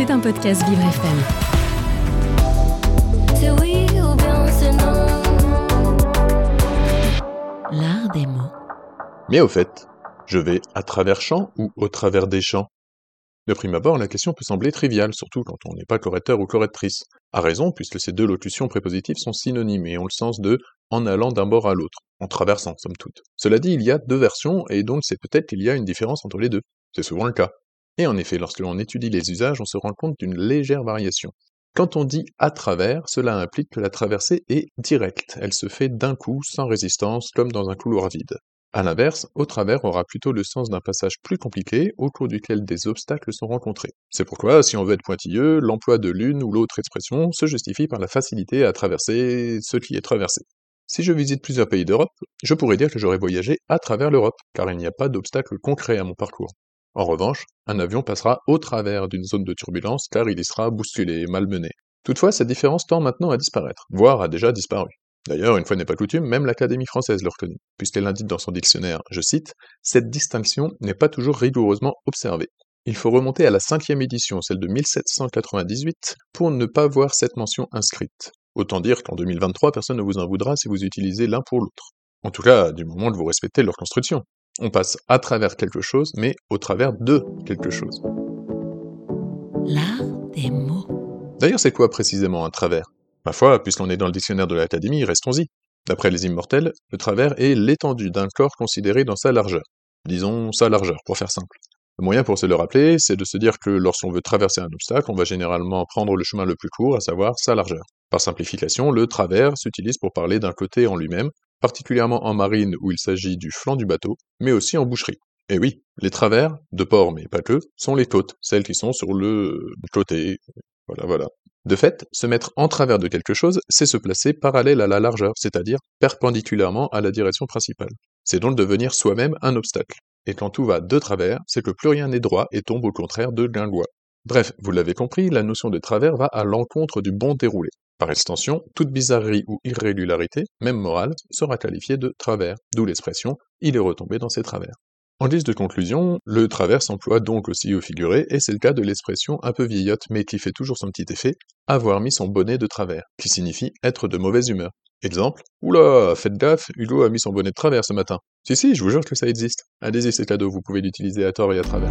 C'est un podcast Vivre FM. C'est oui ou bien c'est non. L'art des mots. Mais au fait, je vais à travers champs ou au travers des champs De prime abord, la question peut sembler triviale, surtout quand on n'est pas correcteur ou correctrice. À raison, puisque ces deux locutions prépositives sont synonymes et ont le sens de en allant d'un bord à l'autre, en traversant, somme toute. Cela dit, il y a deux versions, et donc c'est peut-être qu'il y a une différence entre les deux. C'est souvent le cas. Et en effet, lorsque l'on étudie les usages, on se rend compte d'une légère variation. Quand on dit à travers, cela implique que la traversée est directe, elle se fait d'un coup, sans résistance, comme dans un couloir vide. À l'inverse, au travers aura plutôt le sens d'un passage plus compliqué, au cours duquel des obstacles sont rencontrés. C'est pourquoi, si on veut être pointilleux, l'emploi de l'une ou l'autre expression se justifie par la facilité à traverser ce qui est traversé. Si je visite plusieurs pays d'Europe, je pourrais dire que j'aurais voyagé à travers l'Europe, car il n'y a pas d'obstacle concret à mon parcours. En revanche, un avion passera au travers d'une zone de turbulence car il y sera bousculé et malmené. Toutefois, cette différence tend maintenant à disparaître, voire a déjà disparu. D'ailleurs, une fois n'est pas coutume, même l'Académie française le reconnaît, puisqu'elle indique dans son dictionnaire, je cite, Cette distinction n'est pas toujours rigoureusement observée. Il faut remonter à la cinquième édition, celle de 1798, pour ne pas voir cette mention inscrite. Autant dire qu'en 2023, personne ne vous en voudra si vous utilisez l'un pour l'autre. En tout cas, du moment que vous respectez leur construction. On passe à travers quelque chose, mais au travers de quelque chose. L'art des mots. D'ailleurs, c'est quoi précisément un travers? Ma foi, puisqu'on est dans le dictionnaire de l'Académie, restons-y. D'après les immortels, le travers est l'étendue d'un corps considéré dans sa largeur. Disons sa largeur, pour faire simple. Le moyen pour se le rappeler, c'est de se dire que lorsqu'on veut traverser un obstacle, on va généralement prendre le chemin le plus court, à savoir sa largeur. Par simplification, le travers s'utilise pour parler d'un côté en lui-même, particulièrement en marine où il s'agit du flanc du bateau, mais aussi en boucherie. Et oui, les travers, de port mais pas que, sont les côtes, celles qui sont sur le côté. Voilà, voilà. De fait, se mettre en travers de quelque chose, c'est se placer parallèle à la largeur, c'est-à-dire perpendiculairement à la direction principale. C'est donc devenir soi-même un obstacle. Et quand tout va de travers, c'est que plus rien n'est droit et tombe au contraire de guingois. Bref, vous l'avez compris, la notion de travers va à l'encontre du bon déroulé. Par extension, toute bizarrerie ou irrégularité, même morale, sera qualifiée de travers, d'où l'expression il est retombé dans ses travers. En guise de conclusion, le travers s'emploie donc aussi au figuré, et c'est le cas de l'expression un peu vieillotte mais qui fait toujours son petit effet, avoir mis son bonnet de travers, qui signifie être de mauvaise humeur. Exemple, oula, faites gaffe, Hugo a mis son bonnet de travers ce matin. Si si, je vous jure que ça existe. Allez-y, c'est cadeau, vous pouvez l'utiliser à tort et à travers.